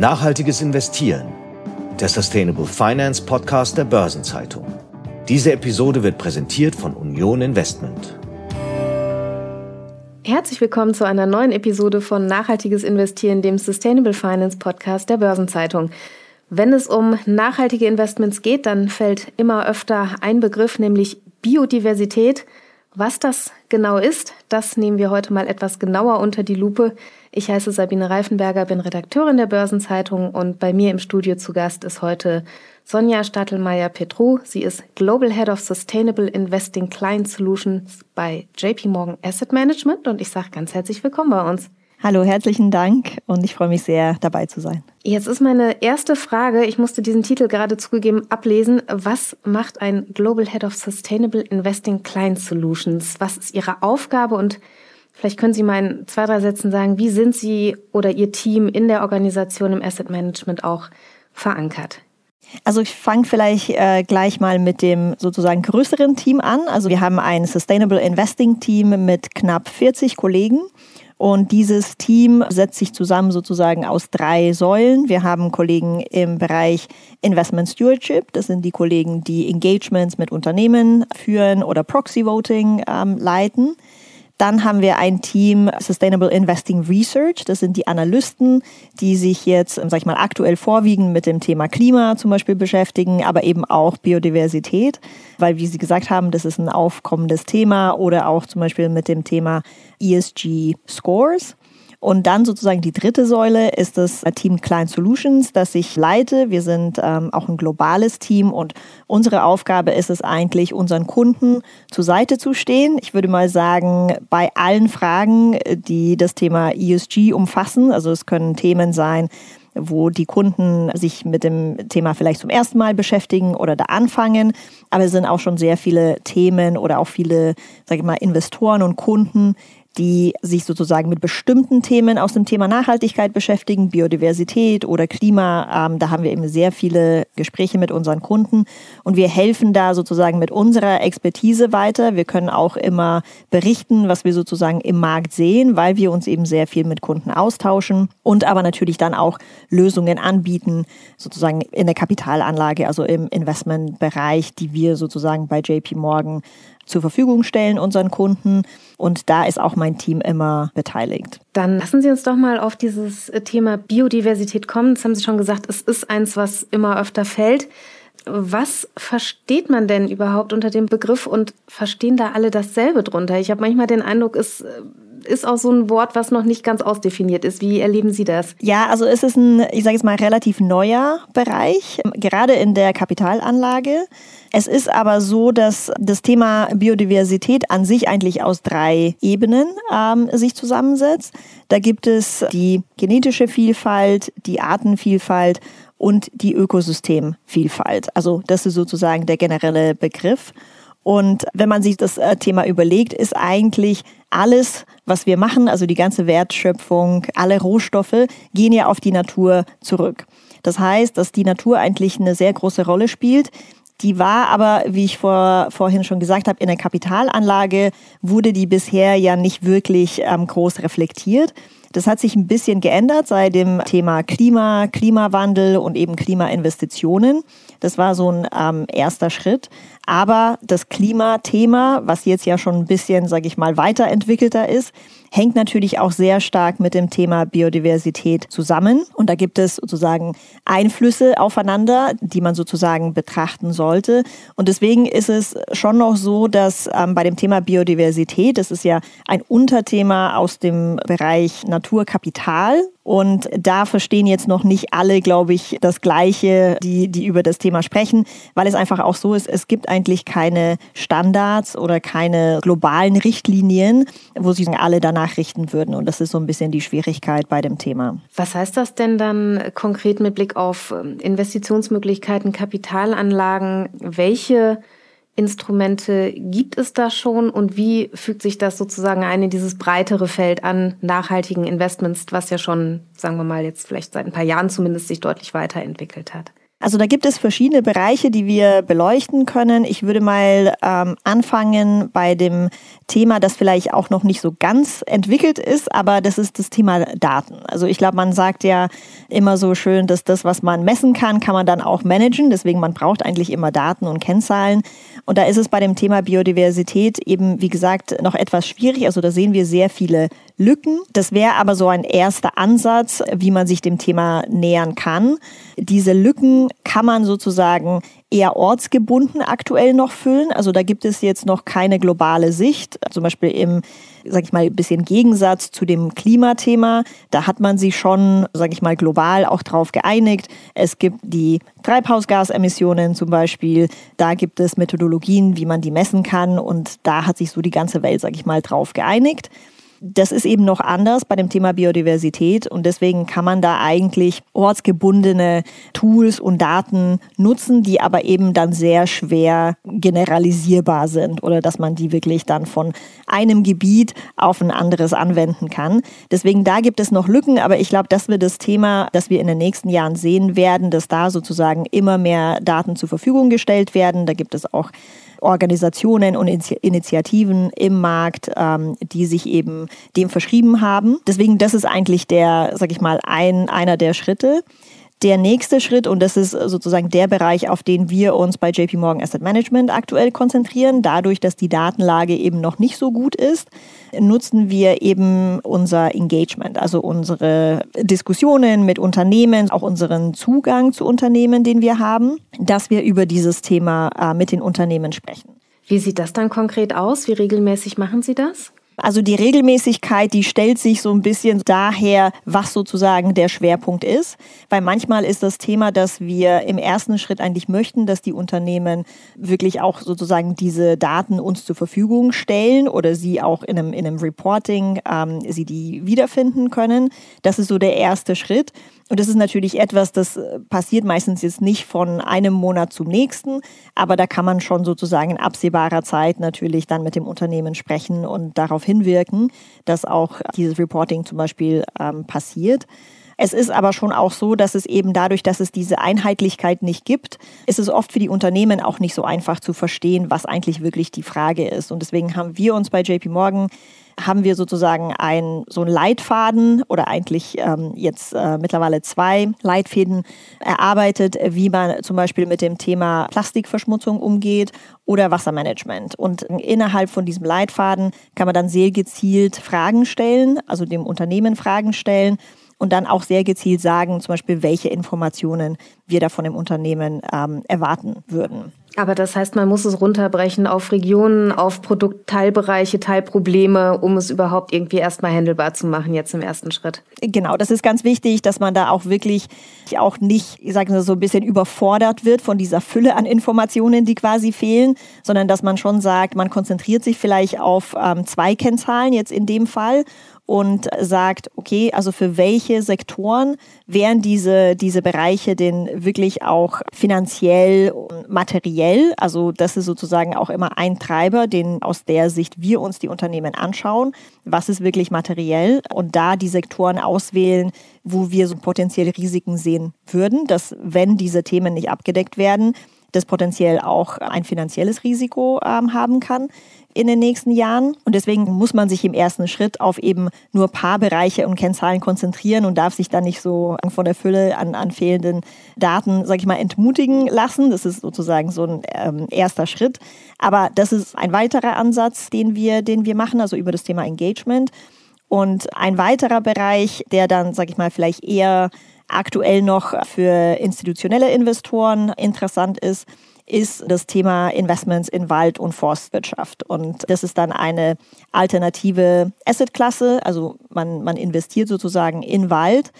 Nachhaltiges Investieren, der Sustainable Finance Podcast der Börsenzeitung. Diese Episode wird präsentiert von Union Investment. Herzlich willkommen zu einer neuen Episode von Nachhaltiges Investieren, dem Sustainable Finance Podcast der Börsenzeitung. Wenn es um nachhaltige Investments geht, dann fällt immer öfter ein Begriff, nämlich Biodiversität. Was das genau ist, das nehmen wir heute mal etwas genauer unter die Lupe. Ich heiße Sabine Reifenberger, bin Redakteurin der Börsenzeitung und bei mir im Studio zu Gast ist heute Sonja Statelmeier-Petru. Sie ist Global Head of Sustainable Investing Client Solutions bei JP Morgan Asset Management und ich sage ganz herzlich willkommen bei uns. Hallo, herzlichen Dank und ich freue mich sehr, dabei zu sein. Jetzt ist meine erste Frage, ich musste diesen Titel gerade zugegeben ablesen. Was macht ein Global Head of Sustainable Investing Client Solutions? Was ist Ihre Aufgabe und vielleicht können Sie mal in zwei, drei Sätzen sagen, wie sind Sie oder Ihr Team in der Organisation im Asset Management auch verankert? Also ich fange vielleicht äh, gleich mal mit dem sozusagen größeren Team an. Also wir haben ein Sustainable Investing Team mit knapp 40 Kollegen und dieses Team setzt sich zusammen sozusagen aus drei Säulen. Wir haben Kollegen im Bereich Investment Stewardship. Das sind die Kollegen, die Engagements mit Unternehmen führen oder Proxy Voting ähm, leiten. Dann haben wir ein Team Sustainable Investing Research. Das sind die Analysten, die sich jetzt, sag ich mal, aktuell vorwiegend mit dem Thema Klima zum Beispiel beschäftigen, aber eben auch Biodiversität, weil, wie Sie gesagt haben, das ist ein aufkommendes Thema oder auch zum Beispiel mit dem Thema ESG Scores. Und dann sozusagen die dritte Säule ist das Team Client Solutions, das ich leite. Wir sind ähm, auch ein globales Team und unsere Aufgabe ist es eigentlich, unseren Kunden zur Seite zu stehen. Ich würde mal sagen, bei allen Fragen, die das Thema ESG umfassen, also es können Themen sein, wo die Kunden sich mit dem Thema vielleicht zum ersten Mal beschäftigen oder da anfangen. Aber es sind auch schon sehr viele Themen oder auch viele, sage ich mal, Investoren und Kunden, die sich sozusagen mit bestimmten Themen aus dem Thema Nachhaltigkeit beschäftigen, Biodiversität oder Klima. Ähm, da haben wir eben sehr viele Gespräche mit unseren Kunden und wir helfen da sozusagen mit unserer Expertise weiter. Wir können auch immer berichten, was wir sozusagen im Markt sehen, weil wir uns eben sehr viel mit Kunden austauschen und aber natürlich dann auch Lösungen anbieten, sozusagen in der Kapitalanlage, also im Investmentbereich, die wir sozusagen bei JP Morgan zur Verfügung stellen unseren Kunden. Und da ist auch mein Team immer beteiligt. Dann lassen Sie uns doch mal auf dieses Thema Biodiversität kommen. Das haben Sie schon gesagt, es ist eins, was immer öfter fällt. Was versteht man denn überhaupt unter dem Begriff und verstehen da alle dasselbe drunter? Ich habe manchmal den Eindruck, es ist auch so ein Wort, was noch nicht ganz ausdefiniert ist. Wie erleben Sie das? Ja, also es ist ein, ich sage jetzt mal, relativ neuer Bereich, gerade in der Kapitalanlage. Es ist aber so, dass das Thema Biodiversität an sich eigentlich aus drei Ebenen ähm, sich zusammensetzt. Da gibt es die genetische Vielfalt, die Artenvielfalt und die Ökosystemvielfalt. Also das ist sozusagen der generelle Begriff. Und wenn man sich das äh, Thema überlegt, ist eigentlich alles, was wir machen, also die ganze Wertschöpfung, alle Rohstoffe, gehen ja auf die Natur zurück. Das heißt, dass die Natur eigentlich eine sehr große Rolle spielt. Die war aber, wie ich vor, vorhin schon gesagt habe, in der Kapitalanlage wurde die bisher ja nicht wirklich ähm, groß reflektiert. Das hat sich ein bisschen geändert seit dem Thema Klima, Klimawandel und eben Klimainvestitionen. Das war so ein ähm, erster Schritt. Aber das Klimathema, was jetzt ja schon ein bisschen, sage ich mal, weiterentwickelter ist, hängt natürlich auch sehr stark mit dem Thema Biodiversität zusammen. Und da gibt es sozusagen Einflüsse aufeinander, die man sozusagen betrachten sollte. Und deswegen ist es schon noch so, dass ähm, bei dem Thema Biodiversität, das ist ja ein Unterthema aus dem Bereich Naturkapital, und da verstehen jetzt noch nicht alle, glaube ich, das Gleiche, die, die über das Thema sprechen, weil es einfach auch so ist, es gibt eigentlich keine Standards oder keine globalen Richtlinien, wo sich alle danach richten würden. Und das ist so ein bisschen die Schwierigkeit bei dem Thema. Was heißt das denn dann konkret mit Blick auf ähm, Investitionsmöglichkeiten, Kapitalanlagen? Welche Instrumente gibt es da schon und wie fügt sich das sozusagen ein in dieses breitere Feld an nachhaltigen Investments, was ja schon, sagen wir mal, jetzt vielleicht seit ein paar Jahren zumindest sich deutlich weiterentwickelt hat? Also da gibt es verschiedene Bereiche, die wir beleuchten können. Ich würde mal ähm, anfangen bei dem Thema, das vielleicht auch noch nicht so ganz entwickelt ist, aber das ist das Thema Daten. Also ich glaube, man sagt ja immer so schön, dass das, was man messen kann, kann man dann auch managen. Deswegen man braucht eigentlich immer Daten und Kennzahlen. Und da ist es bei dem Thema Biodiversität eben, wie gesagt, noch etwas schwierig. Also da sehen wir sehr viele Lücken. Das wäre aber so ein erster Ansatz, wie man sich dem Thema nähern kann. Diese Lücken kann man sozusagen eher ortsgebunden aktuell noch füllen. Also da gibt es jetzt noch keine globale Sicht. Zum Beispiel im, sag ich mal, ein bisschen Gegensatz zu dem Klimathema. Da hat man sich schon, sag ich mal, global auch drauf geeinigt. Es gibt die Treibhausgasemissionen zum Beispiel. Da gibt es Methodologien, wie man die messen kann. Und da hat sich so die ganze Welt, sag ich mal, drauf geeinigt. Das ist eben noch anders bei dem Thema Biodiversität und deswegen kann man da eigentlich ortsgebundene Tools und Daten nutzen, die aber eben dann sehr schwer generalisierbar sind oder dass man die wirklich dann von einem Gebiet auf ein anderes anwenden kann. Deswegen da gibt es noch Lücken, aber ich glaube, das wird das Thema, das wir in den nächsten Jahren sehen werden, dass da sozusagen immer mehr Daten zur Verfügung gestellt werden. Da gibt es auch Organisationen und Initiativen im Markt, ähm, die sich eben dem verschrieben haben. Deswegen, das ist eigentlich der, sag ich mal, ein, einer der Schritte. Der nächste Schritt, und das ist sozusagen der Bereich, auf den wir uns bei JP Morgan Asset Management aktuell konzentrieren, dadurch, dass die Datenlage eben noch nicht so gut ist, nutzen wir eben unser Engagement, also unsere Diskussionen mit Unternehmen, auch unseren Zugang zu Unternehmen, den wir haben, dass wir über dieses Thema äh, mit den Unternehmen sprechen. Wie sieht das dann konkret aus? Wie regelmäßig machen Sie das? Also die Regelmäßigkeit, die stellt sich so ein bisschen daher, was sozusagen der Schwerpunkt ist. Weil manchmal ist das Thema, dass wir im ersten Schritt eigentlich möchten, dass die Unternehmen wirklich auch sozusagen diese Daten uns zur Verfügung stellen oder sie auch in einem, in einem Reporting, ähm, sie die wiederfinden können. Das ist so der erste Schritt. Und das ist natürlich etwas, das äh, passiert meistens jetzt nicht von einem Monat zum nächsten, aber da kann man schon sozusagen in absehbarer Zeit natürlich dann mit dem Unternehmen sprechen und darauf hinwirken, dass auch dieses Reporting zum Beispiel ähm, passiert. Es ist aber schon auch so, dass es eben dadurch, dass es diese Einheitlichkeit nicht gibt, ist es oft für die Unternehmen auch nicht so einfach zu verstehen, was eigentlich wirklich die Frage ist. Und deswegen haben wir uns bei JP Morgan haben wir sozusagen ein, so einen Leitfaden oder eigentlich ähm, jetzt äh, mittlerweile zwei Leitfäden erarbeitet, wie man zum Beispiel mit dem Thema Plastikverschmutzung umgeht oder Wassermanagement. Und innerhalb von diesem Leitfaden kann man dann sehr gezielt Fragen stellen, also dem Unternehmen Fragen stellen und dann auch sehr gezielt sagen, zum Beispiel, welche Informationen wir da von dem Unternehmen ähm, erwarten würden. Aber das heißt, man muss es runterbrechen auf Regionen, auf Produktteilbereiche, Teilprobleme, um es überhaupt irgendwie erstmal handelbar zu machen, jetzt im ersten Schritt. Genau, das ist ganz wichtig, dass man da auch wirklich auch nicht, ich sage mal so ein bisschen überfordert wird von dieser Fülle an Informationen, die quasi fehlen, sondern dass man schon sagt, man konzentriert sich vielleicht auf ähm, zwei Kennzahlen jetzt in dem Fall und sagt, okay, also für welche Sektoren wären diese, diese Bereiche denn wirklich auch finanziell und materiell? Also das ist sozusagen auch immer ein Treiber, den aus der Sicht wir uns die Unternehmen anschauen. Was ist wirklich materiell? Und da die Sektoren auswählen, wo wir so potenzielle Risiken sehen würden, dass wenn diese Themen nicht abgedeckt werden, das potenziell auch ein finanzielles Risiko ähm, haben kann in den nächsten Jahren. Und deswegen muss man sich im ersten Schritt auf eben nur ein paar Bereiche und Kennzahlen konzentrieren und darf sich dann nicht so von der Fülle an, an fehlenden Daten, sage ich mal, entmutigen lassen. Das ist sozusagen so ein ähm, erster Schritt. Aber das ist ein weiterer Ansatz, den wir, den wir machen, also über das Thema Engagement. Und ein weiterer Bereich, der dann, sage ich mal, vielleicht eher aktuell noch für institutionelle Investoren interessant ist, ist das Thema Investments in Wald- und Forstwirtschaft. Und das ist dann eine alternative Assetklasse. Also man, man investiert sozusagen in Wald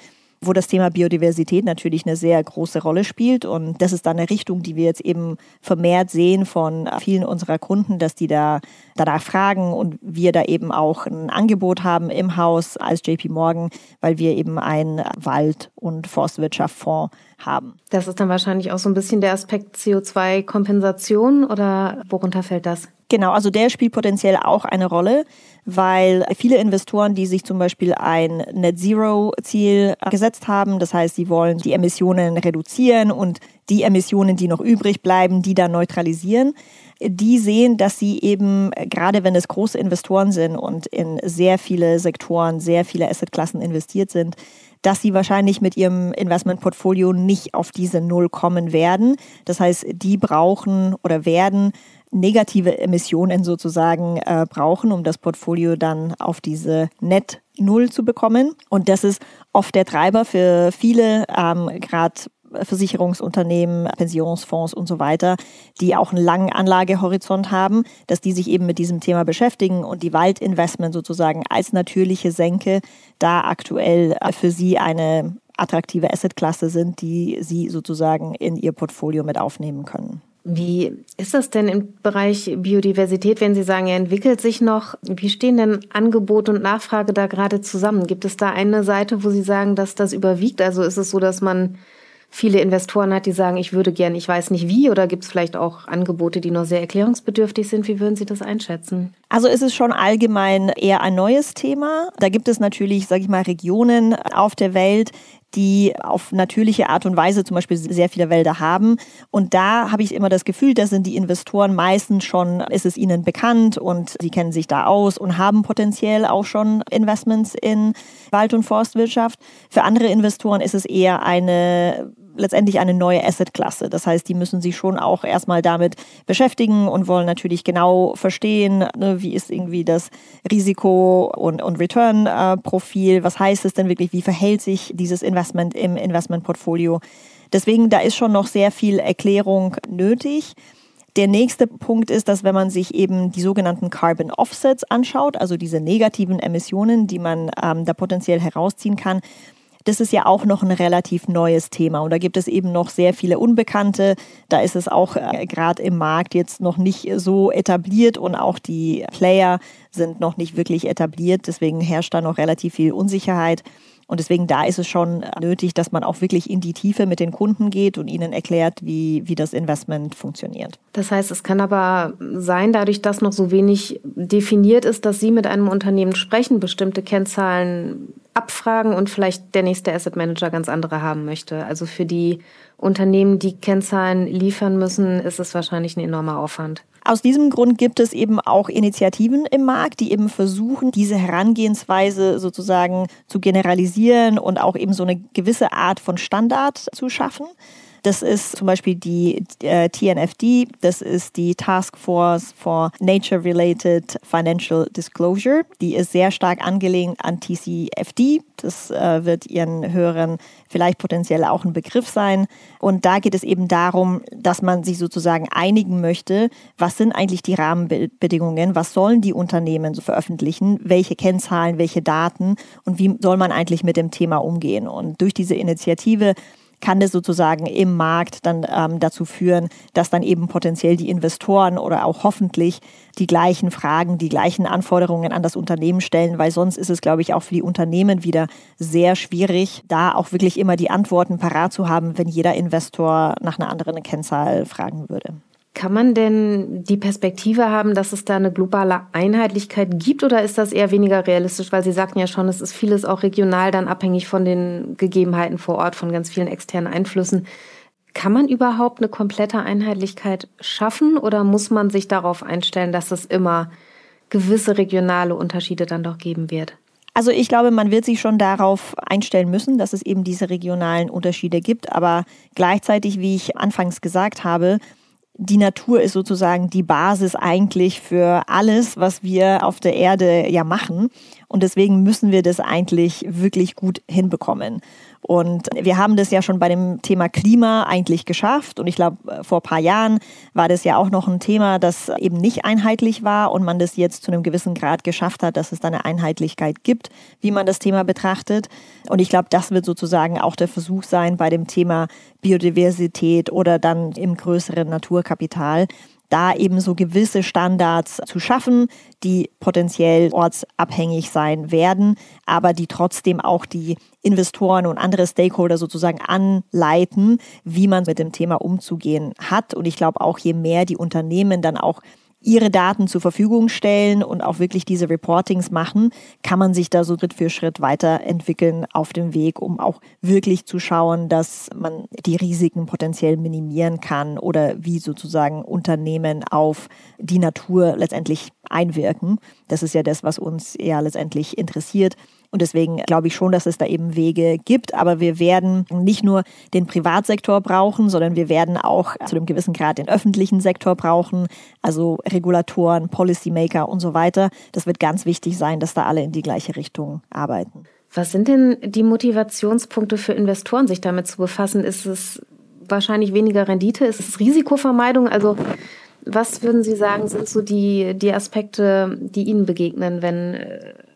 wo das Thema Biodiversität natürlich eine sehr große Rolle spielt. Und das ist dann eine Richtung, die wir jetzt eben vermehrt sehen von vielen unserer Kunden, dass die da danach fragen und wir da eben auch ein Angebot haben im Haus als JP Morgan, weil wir eben einen Wald- und Forstwirtschaftsfonds haben. Das ist dann wahrscheinlich auch so ein bisschen der Aspekt CO2-Kompensation oder worunter fällt das? Genau, also der spielt potenziell auch eine Rolle, weil viele Investoren, die sich zum Beispiel ein Net Zero Ziel gesetzt haben, das heißt, sie wollen die Emissionen reduzieren und die Emissionen, die noch übrig bleiben, die dann neutralisieren, die sehen, dass sie eben, gerade wenn es große Investoren sind und in sehr viele Sektoren, sehr viele Assetklassen investiert sind, dass sie wahrscheinlich mit ihrem Investmentportfolio nicht auf diese Null kommen werden. Das heißt, die brauchen oder werden negative Emissionen sozusagen äh, brauchen, um das Portfolio dann auf diese Net Null zu bekommen. Und das ist oft der Treiber für viele, ähm, gerade Versicherungsunternehmen, Pensionsfonds und so weiter, die auch einen langen Anlagehorizont haben, dass die sich eben mit diesem Thema beschäftigen und die Waldinvestment sozusagen als natürliche Senke da aktuell für sie eine attraktive Assetklasse sind, die sie sozusagen in ihr Portfolio mit aufnehmen können. Wie ist das denn im Bereich Biodiversität, wenn Sie sagen, er entwickelt sich noch? Wie stehen denn Angebot und Nachfrage da gerade zusammen? Gibt es da eine Seite, wo Sie sagen, dass das überwiegt? Also ist es so, dass man viele Investoren hat, die sagen, ich würde gerne, ich weiß nicht wie, oder gibt es vielleicht auch Angebote, die noch sehr erklärungsbedürftig sind? Wie würden Sie das einschätzen? Also ist es schon allgemein eher ein neues Thema. Da gibt es natürlich, sage ich mal, Regionen auf der Welt, die auf natürliche Art und Weise zum Beispiel sehr viele Wälder haben. Und da habe ich immer das Gefühl, da sind die Investoren meistens schon, ist es ihnen bekannt und sie kennen sich da aus und haben potenziell auch schon Investments in Wald- und Forstwirtschaft. Für andere Investoren ist es eher eine letztendlich eine neue Assetklasse. Das heißt, die müssen sich schon auch erstmal damit beschäftigen und wollen natürlich genau verstehen, ne, wie ist irgendwie das Risiko- und, und Return-Profil, was heißt es denn wirklich, wie verhält sich dieses Investment im Investmentportfolio. Deswegen, da ist schon noch sehr viel Erklärung nötig. Der nächste Punkt ist, dass wenn man sich eben die sogenannten Carbon Offsets anschaut, also diese negativen Emissionen, die man ähm, da potenziell herausziehen kann, das ist ja auch noch ein relativ neues Thema. Und da gibt es eben noch sehr viele Unbekannte. Da ist es auch äh, gerade im Markt jetzt noch nicht so etabliert und auch die Player sind noch nicht wirklich etabliert. Deswegen herrscht da noch relativ viel Unsicherheit. Und deswegen da ist es schon nötig, dass man auch wirklich in die Tiefe mit den Kunden geht und ihnen erklärt, wie, wie das Investment funktioniert. Das heißt, es kann aber sein, dadurch, dass noch so wenig definiert ist, dass Sie mit einem Unternehmen sprechen, bestimmte Kennzahlen abfragen und vielleicht der nächste Asset Manager ganz andere haben möchte. Also für die Unternehmen, die Kennzahlen liefern müssen, ist es wahrscheinlich ein enormer Aufwand. Aus diesem Grund gibt es eben auch Initiativen im Markt, die eben versuchen, diese Herangehensweise sozusagen zu generalisieren und auch eben so eine gewisse Art von Standard zu schaffen. Das ist zum Beispiel die äh, TNFD, das ist die Task Force for Nature-Related Financial Disclosure. Die ist sehr stark angelehnt an TCFD. Das äh, wird Ihren Hörern vielleicht potenziell auch ein Begriff sein. Und da geht es eben darum, dass man sich sozusagen einigen möchte, was sind eigentlich die Rahmenbedingungen, was sollen die Unternehmen so veröffentlichen, welche Kennzahlen, welche Daten und wie soll man eigentlich mit dem Thema umgehen. Und durch diese Initiative kann das sozusagen im Markt dann ähm, dazu führen, dass dann eben potenziell die Investoren oder auch hoffentlich die gleichen Fragen, die gleichen Anforderungen an das Unternehmen stellen, weil sonst ist es, glaube ich, auch für die Unternehmen wieder sehr schwierig, da auch wirklich immer die Antworten parat zu haben, wenn jeder Investor nach einer anderen Kennzahl fragen würde. Kann man denn die Perspektive haben, dass es da eine globale Einheitlichkeit gibt oder ist das eher weniger realistisch? Weil Sie sagten ja schon, es ist vieles auch regional dann abhängig von den Gegebenheiten vor Ort, von ganz vielen externen Einflüssen. Kann man überhaupt eine komplette Einheitlichkeit schaffen oder muss man sich darauf einstellen, dass es immer gewisse regionale Unterschiede dann doch geben wird? Also ich glaube, man wird sich schon darauf einstellen müssen, dass es eben diese regionalen Unterschiede gibt. Aber gleichzeitig, wie ich anfangs gesagt habe, die Natur ist sozusagen die Basis eigentlich für alles, was wir auf der Erde ja machen. Und deswegen müssen wir das eigentlich wirklich gut hinbekommen. Und wir haben das ja schon bei dem Thema Klima eigentlich geschafft. Und ich glaube, vor ein paar Jahren war das ja auch noch ein Thema, das eben nicht einheitlich war und man das jetzt zu einem gewissen Grad geschafft hat, dass es da eine Einheitlichkeit gibt, wie man das Thema betrachtet. Und ich glaube, das wird sozusagen auch der Versuch sein bei dem Thema Biodiversität oder dann im größeren Naturkapital, da eben so gewisse Standards zu schaffen, die potenziell ortsabhängig sein werden, aber die trotzdem auch die Investoren und andere Stakeholder sozusagen anleiten, wie man mit dem Thema umzugehen hat. Und ich glaube auch, je mehr die Unternehmen dann auch ihre Daten zur Verfügung stellen und auch wirklich diese Reportings machen, kann man sich da so Schritt für Schritt weiterentwickeln auf dem Weg, um auch wirklich zu schauen, dass man die Risiken potenziell minimieren kann oder wie sozusagen Unternehmen auf die Natur letztendlich einwirken. Das ist ja das, was uns ja letztendlich interessiert. Und deswegen glaube ich schon, dass es da eben Wege gibt. Aber wir werden nicht nur den Privatsektor brauchen, sondern wir werden auch zu einem gewissen Grad den öffentlichen Sektor brauchen, also Regulatoren, Policymaker und so weiter. Das wird ganz wichtig sein, dass da alle in die gleiche Richtung arbeiten. Was sind denn die Motivationspunkte für Investoren, sich damit zu befassen? Ist es wahrscheinlich weniger Rendite? Ist es Risikovermeidung? Also was würden Sie sagen, sind so die, die Aspekte, die Ihnen begegnen, wenn,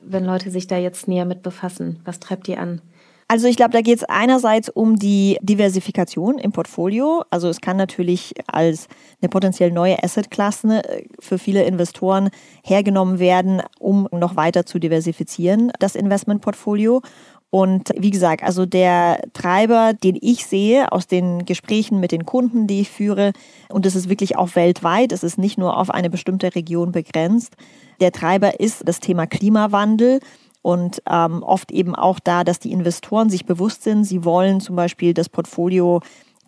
wenn Leute sich da jetzt näher mit befassen? Was treibt die an? Also ich glaube, da geht es einerseits um die Diversifikation im Portfolio. Also es kann natürlich als eine potenziell neue Assetklasse für viele Investoren hergenommen werden, um noch weiter zu diversifizieren, das Investmentportfolio. Und wie gesagt, also der Treiber, den ich sehe aus den Gesprächen mit den Kunden, die ich führe, und das ist wirklich auch weltweit, es ist nicht nur auf eine bestimmte Region begrenzt, der Treiber ist das Thema Klimawandel und ähm, oft eben auch da, dass die Investoren sich bewusst sind, sie wollen zum Beispiel das Portfolio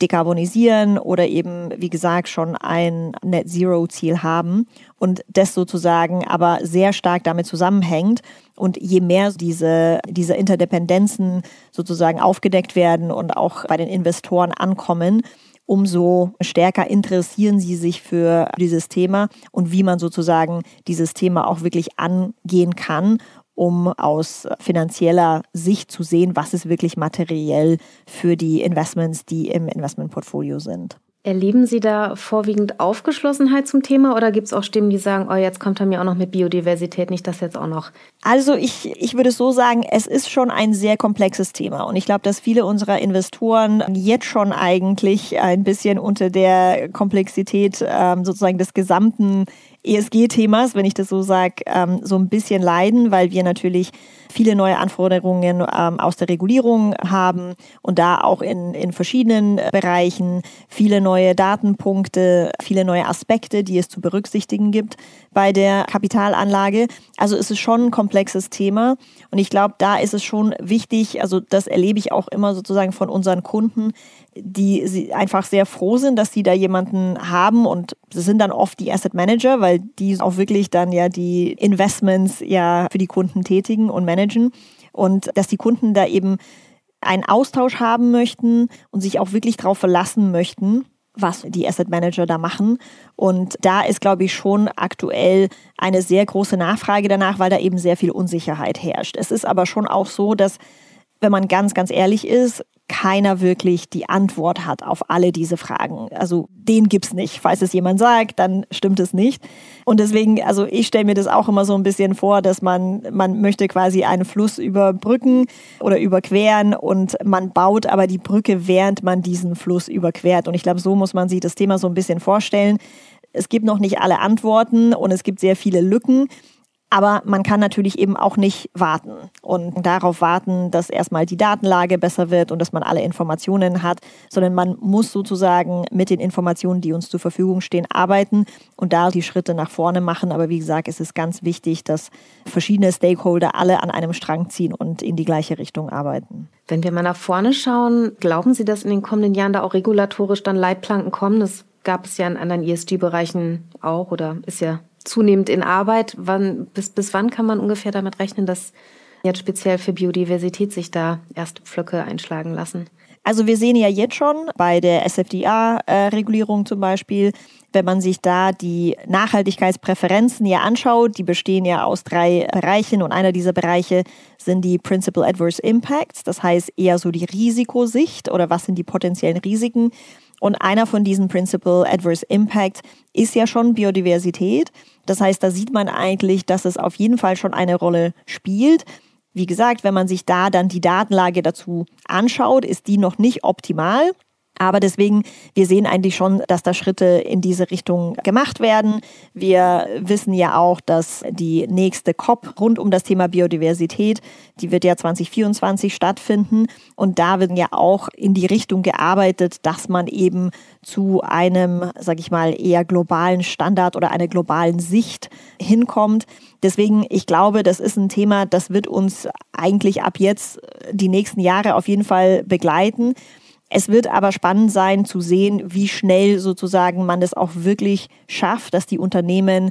dekarbonisieren oder eben, wie gesagt, schon ein Net Zero Ziel haben und das sozusagen aber sehr stark damit zusammenhängt. Und je mehr diese, diese Interdependenzen sozusagen aufgedeckt werden und auch bei den Investoren ankommen, umso stärker interessieren sie sich für dieses Thema und wie man sozusagen dieses Thema auch wirklich angehen kann um aus finanzieller Sicht zu sehen, was ist wirklich materiell für die Investments, die im Investmentportfolio sind. Erleben Sie da vorwiegend Aufgeschlossenheit zum Thema oder gibt es auch Stimmen, die sagen, oh, jetzt kommt er mir auch noch mit Biodiversität, nicht das jetzt auch noch? Also ich, ich würde so sagen, es ist schon ein sehr komplexes Thema und ich glaube, dass viele unserer Investoren jetzt schon eigentlich ein bisschen unter der Komplexität ähm, sozusagen des gesamten ESG-Themas, wenn ich das so sage, ähm, so ein bisschen leiden, weil wir natürlich viele neue Anforderungen ähm, aus der Regulierung haben und da auch in, in verschiedenen Bereichen viele neue Datenpunkte, viele neue Aspekte, die es zu berücksichtigen gibt bei der Kapitalanlage. Also es ist schon ein komplexes Thema und ich glaube, da ist es schon wichtig, also das erlebe ich auch immer sozusagen von unseren Kunden, die einfach sehr froh sind, dass sie da jemanden haben und das sind dann oft die Asset Manager, weil die auch wirklich dann ja die Investments ja für die Kunden tätigen und managen und dass die Kunden da eben einen Austausch haben möchten und sich auch wirklich darauf verlassen möchten, was die Asset Manager da machen. Und da ist, glaube ich, schon aktuell eine sehr große Nachfrage danach, weil da eben sehr viel Unsicherheit herrscht. Es ist aber schon auch so, dass wenn man ganz, ganz ehrlich ist, keiner wirklich die Antwort hat auf alle diese Fragen. Also den gibt's nicht. Falls es jemand sagt, dann stimmt es nicht. Und deswegen, also ich stelle mir das auch immer so ein bisschen vor, dass man, man möchte quasi einen Fluss überbrücken oder überqueren und man baut aber die Brücke, während man diesen Fluss überquert. Und ich glaube, so muss man sich das Thema so ein bisschen vorstellen. Es gibt noch nicht alle Antworten und es gibt sehr viele Lücken. Aber man kann natürlich eben auch nicht warten und darauf warten, dass erstmal die Datenlage besser wird und dass man alle Informationen hat, sondern man muss sozusagen mit den Informationen, die uns zur Verfügung stehen, arbeiten und da die Schritte nach vorne machen. Aber wie gesagt, es ist ganz wichtig, dass verschiedene Stakeholder alle an einem Strang ziehen und in die gleiche Richtung arbeiten. Wenn wir mal nach vorne schauen, glauben Sie, dass in den kommenden Jahren da auch regulatorisch dann Leitplanken kommen? Das gab es ja in anderen ESG-Bereichen auch oder ist ja zunehmend in Arbeit. Wann, bis, bis wann kann man ungefähr damit rechnen, dass jetzt speziell für Biodiversität sich da erste Pflöcke einschlagen lassen? Also wir sehen ja jetzt schon bei der SFDA-Regulierung zum Beispiel, wenn man sich da die Nachhaltigkeitspräferenzen ja anschaut, die bestehen ja aus drei Bereichen und einer dieser Bereiche sind die Principal Adverse Impacts, das heißt eher so die Risikosicht oder was sind die potenziellen Risiken. Und einer von diesen Principal Adverse Impact ist ja schon Biodiversität. Das heißt, da sieht man eigentlich, dass es auf jeden Fall schon eine Rolle spielt. Wie gesagt, wenn man sich da dann die Datenlage dazu anschaut, ist die noch nicht optimal. Aber deswegen, wir sehen eigentlich schon, dass da Schritte in diese Richtung gemacht werden. Wir wissen ja auch, dass die nächste COP rund um das Thema Biodiversität, die wird ja 2024 stattfinden. Und da wird ja auch in die Richtung gearbeitet, dass man eben zu einem, sag ich mal, eher globalen Standard oder einer globalen Sicht hinkommt. Deswegen, ich glaube, das ist ein Thema, das wird uns eigentlich ab jetzt die nächsten Jahre auf jeden Fall begleiten. Es wird aber spannend sein zu sehen, wie schnell sozusagen man es auch wirklich schafft, dass die Unternehmen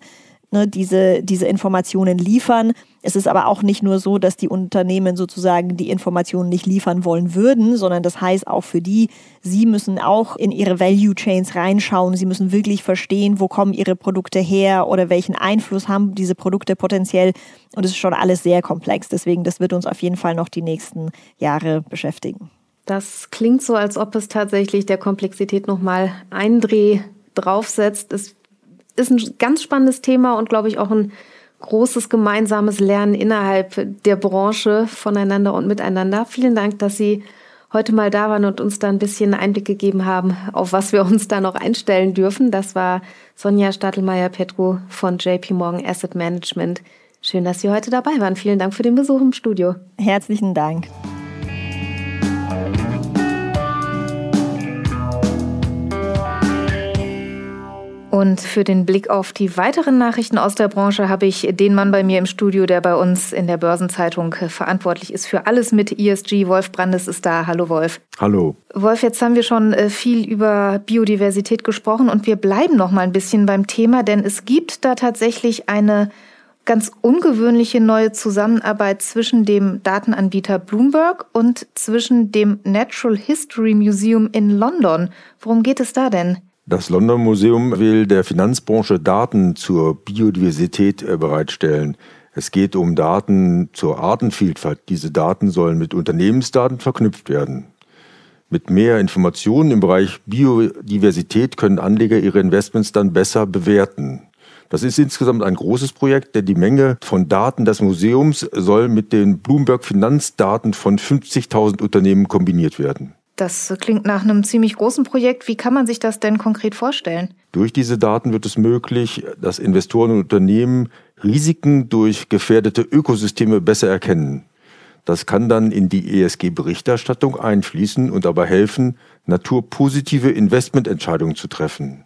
ne, diese, diese Informationen liefern. Es ist aber auch nicht nur so, dass die Unternehmen sozusagen die Informationen nicht liefern wollen würden, sondern das heißt auch für die, sie müssen auch in ihre Value Chains reinschauen. Sie müssen wirklich verstehen, wo kommen ihre Produkte her oder welchen Einfluss haben diese Produkte potenziell. Und es ist schon alles sehr komplex. Deswegen, das wird uns auf jeden Fall noch die nächsten Jahre beschäftigen. Das klingt so, als ob es tatsächlich der Komplexität nochmal einen Dreh draufsetzt. Es ist ein ganz spannendes Thema und glaube ich auch ein großes gemeinsames Lernen innerhalb der Branche voneinander und miteinander. Vielen Dank, dass Sie heute mal da waren und uns da ein bisschen Einblick gegeben haben, auf was wir uns da noch einstellen dürfen. Das war Sonja Stadelmeier-Petro von JP Morgan Asset Management. Schön, dass Sie heute dabei waren. Vielen Dank für den Besuch im Studio. Herzlichen Dank. Und für den Blick auf die weiteren Nachrichten aus der Branche habe ich den Mann bei mir im Studio, der bei uns in der Börsenzeitung verantwortlich ist für alles mit ESG. Wolf Brandes ist da. Hallo Wolf. Hallo. Wolf, jetzt haben wir schon äh, viel über Biodiversität gesprochen und wir bleiben noch mal ein bisschen beim Thema, denn es gibt da tatsächlich eine ganz ungewöhnliche neue Zusammenarbeit zwischen dem Datenanbieter Bloomberg und zwischen dem Natural History Museum in London. Worum geht es da denn? Das London Museum will der Finanzbranche Daten zur Biodiversität äh, bereitstellen. Es geht um Daten zur Artenvielfalt. Diese Daten sollen mit Unternehmensdaten verknüpft werden. Mit mehr Informationen im Bereich Biodiversität können Anleger ihre Investments dann besser bewerten. Das ist insgesamt ein großes Projekt, denn die Menge von Daten des Museums soll mit den Bloomberg Finanzdaten von 50.000 Unternehmen kombiniert werden. Das klingt nach einem ziemlich großen Projekt. Wie kann man sich das denn konkret vorstellen? Durch diese Daten wird es möglich, dass Investoren und Unternehmen Risiken durch gefährdete Ökosysteme besser erkennen. Das kann dann in die ESG-Berichterstattung einfließen und dabei helfen, naturpositive Investmententscheidungen zu treffen.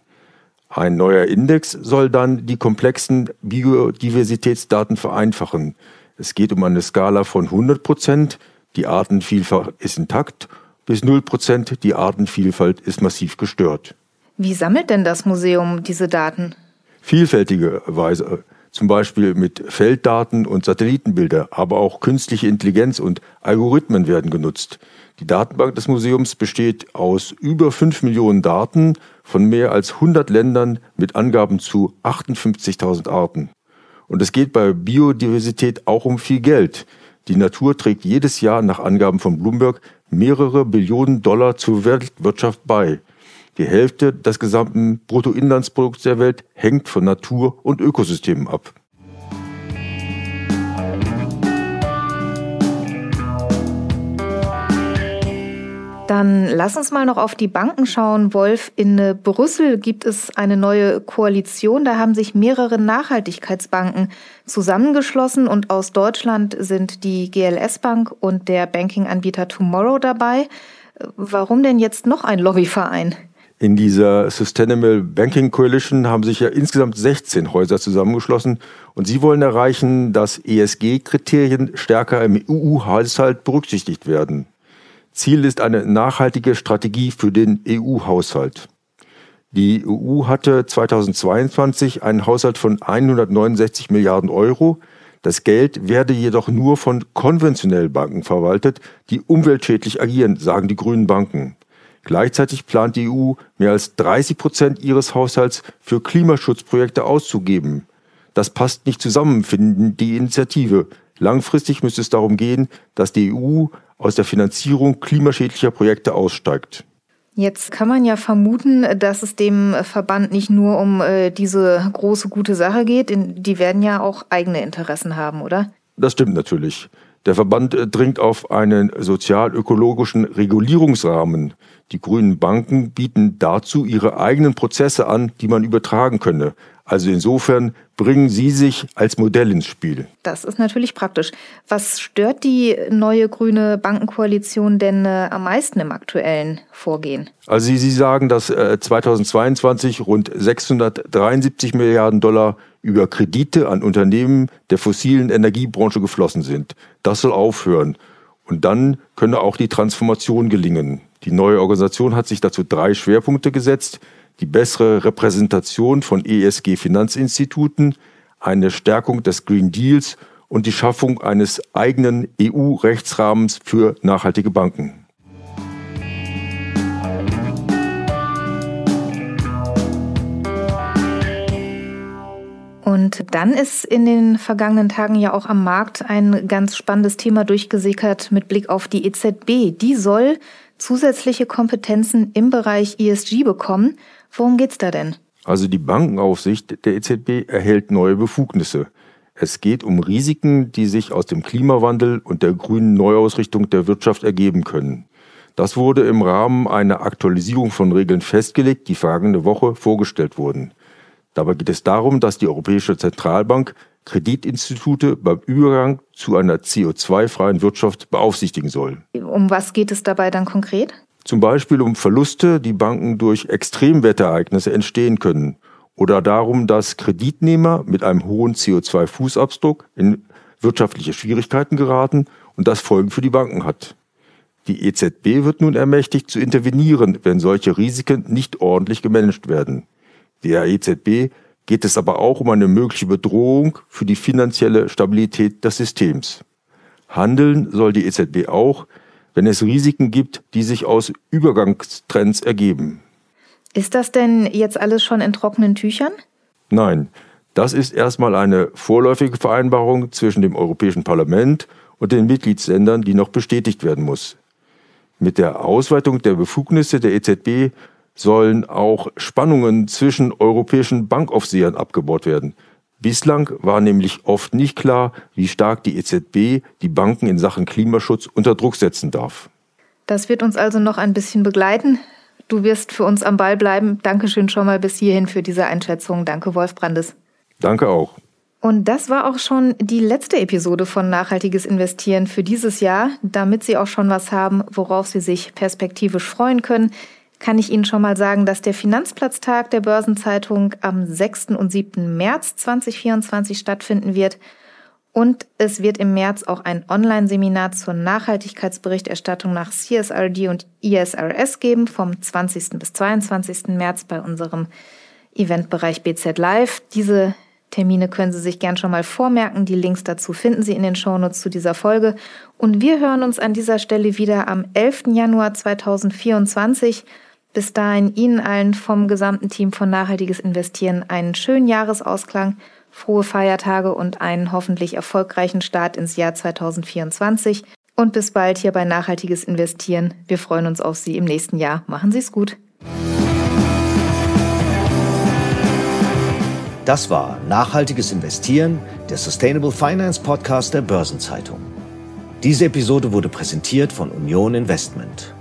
Ein neuer Index soll dann die komplexen Biodiversitätsdaten vereinfachen. Es geht um eine Skala von 100 Prozent, die Artenvielfalt ist intakt bis 0 Prozent. Die Artenvielfalt ist massiv gestört. Wie sammelt denn das Museum diese Daten? Vielfältige Weise, zum Beispiel mit Felddaten und Satellitenbilder, aber auch künstliche Intelligenz und Algorithmen werden genutzt. Die Datenbank des Museums besteht aus über 5 Millionen Daten von mehr als 100 Ländern mit Angaben zu 58.000 Arten. Und es geht bei Biodiversität auch um viel Geld. Die Natur trägt jedes Jahr nach Angaben von Bloomberg mehrere Billionen Dollar zur Weltwirtschaft bei. Die Hälfte des gesamten Bruttoinlandsprodukts der Welt hängt von Natur und Ökosystemen ab. Dann lass uns mal noch auf die Banken schauen, Wolf. In äh, Brüssel gibt es eine neue Koalition. Da haben sich mehrere Nachhaltigkeitsbanken zusammengeschlossen und aus Deutschland sind die GLS Bank und der Banking-Anbieter Tomorrow dabei. Warum denn jetzt noch ein Lobbyverein? In dieser Sustainable Banking Coalition haben sich ja insgesamt 16 Häuser zusammengeschlossen und sie wollen erreichen, dass ESG-Kriterien stärker im EU-Haushalt berücksichtigt werden. Ziel ist eine nachhaltige Strategie für den EU-Haushalt. Die EU hatte 2022 einen Haushalt von 169 Milliarden Euro. Das Geld werde jedoch nur von konventionellen Banken verwaltet, die umweltschädlich agieren, sagen die grünen Banken. Gleichzeitig plant die EU, mehr als 30 Prozent ihres Haushalts für Klimaschutzprojekte auszugeben. Das passt nicht zusammen, finden die Initiative. Langfristig müsste es darum gehen, dass die EU aus der Finanzierung klimaschädlicher Projekte aussteigt. Jetzt kann man ja vermuten, dass es dem Verband nicht nur um äh, diese große gute Sache geht. Die werden ja auch eigene Interessen haben, oder? Das stimmt natürlich. Der Verband äh, dringt auf einen sozial-ökologischen Regulierungsrahmen. Die grünen Banken bieten dazu ihre eigenen Prozesse an, die man übertragen könne. Also insofern bringen Sie sich als Modell ins Spiel. Das ist natürlich praktisch. Was stört die neue grüne Bankenkoalition denn äh, am meisten im aktuellen Vorgehen? Also Sie, Sie sagen, dass äh, 2022 rund 673 Milliarden Dollar über Kredite an Unternehmen der fossilen Energiebranche geflossen sind. Das soll aufhören. Und dann könne auch die Transformation gelingen. Die neue Organisation hat sich dazu drei Schwerpunkte gesetzt. Die bessere Repräsentation von ESG-Finanzinstituten, eine Stärkung des Green Deals und die Schaffung eines eigenen EU-Rechtsrahmens für nachhaltige Banken. Und dann ist in den vergangenen Tagen ja auch am Markt ein ganz spannendes Thema durchgesickert mit Blick auf die EZB. Die soll zusätzliche Kompetenzen im Bereich ESG bekommen. Worum geht's da denn? Also die Bankenaufsicht der EZB erhält neue Befugnisse. Es geht um Risiken, die sich aus dem Klimawandel und der grünen Neuausrichtung der Wirtschaft ergeben können. Das wurde im Rahmen einer Aktualisierung von Regeln festgelegt, die vergangene Woche vorgestellt wurden. Dabei geht es darum, dass die Europäische Zentralbank Kreditinstitute beim Übergang zu einer CO2-freien Wirtschaft beaufsichtigen soll. Um was geht es dabei dann konkret? Zum Beispiel um Verluste, die Banken durch Extremwetterereignisse entstehen können. Oder darum, dass Kreditnehmer mit einem hohen CO2-Fußabdruck in wirtschaftliche Schwierigkeiten geraten und das Folgen für die Banken hat. Die EZB wird nun ermächtigt zu intervenieren, wenn solche Risiken nicht ordentlich gemanagt werden. Der EZB geht es aber auch um eine mögliche Bedrohung für die finanzielle Stabilität des Systems. Handeln soll die EZB auch, wenn es Risiken gibt, die sich aus Übergangstrends ergeben. Ist das denn jetzt alles schon in trockenen Tüchern? Nein, das ist erstmal eine vorläufige Vereinbarung zwischen dem Europäischen Parlament und den Mitgliedsländern, die noch bestätigt werden muss. Mit der Ausweitung der Befugnisse der EZB sollen auch Spannungen zwischen europäischen Bankaufsehern abgebaut werden. Bislang war nämlich oft nicht klar, wie stark die EZB die Banken in Sachen Klimaschutz unter Druck setzen darf. Das wird uns also noch ein bisschen begleiten. Du wirst für uns am Ball bleiben. Dankeschön schon mal bis hierhin für diese Einschätzung. Danke, Wolf Brandes. Danke auch. Und das war auch schon die letzte Episode von Nachhaltiges Investieren für dieses Jahr. Damit Sie auch schon was haben, worauf Sie sich perspektivisch freuen können, kann ich Ihnen schon mal sagen, dass der Finanzplatztag der Börsenzeitung am 6. und 7. März 2024 stattfinden wird. Und es wird im März auch ein Online-Seminar zur Nachhaltigkeitsberichterstattung nach CSRD und ISRS geben, vom 20. bis 22. März bei unserem Eventbereich BZ Live. Diese Termine können Sie sich gern schon mal vormerken. Die Links dazu finden Sie in den Shownotes zu dieser Folge. Und wir hören uns an dieser Stelle wieder am 11. Januar 2024. Bis dahin Ihnen allen vom gesamten Team von Nachhaltiges Investieren einen schönen Jahresausklang, frohe Feiertage und einen hoffentlich erfolgreichen Start ins Jahr 2024. Und bis bald hier bei Nachhaltiges Investieren. Wir freuen uns auf Sie im nächsten Jahr. Machen Sie es gut. Das war Nachhaltiges Investieren, der Sustainable Finance Podcast der Börsenzeitung. Diese Episode wurde präsentiert von Union Investment.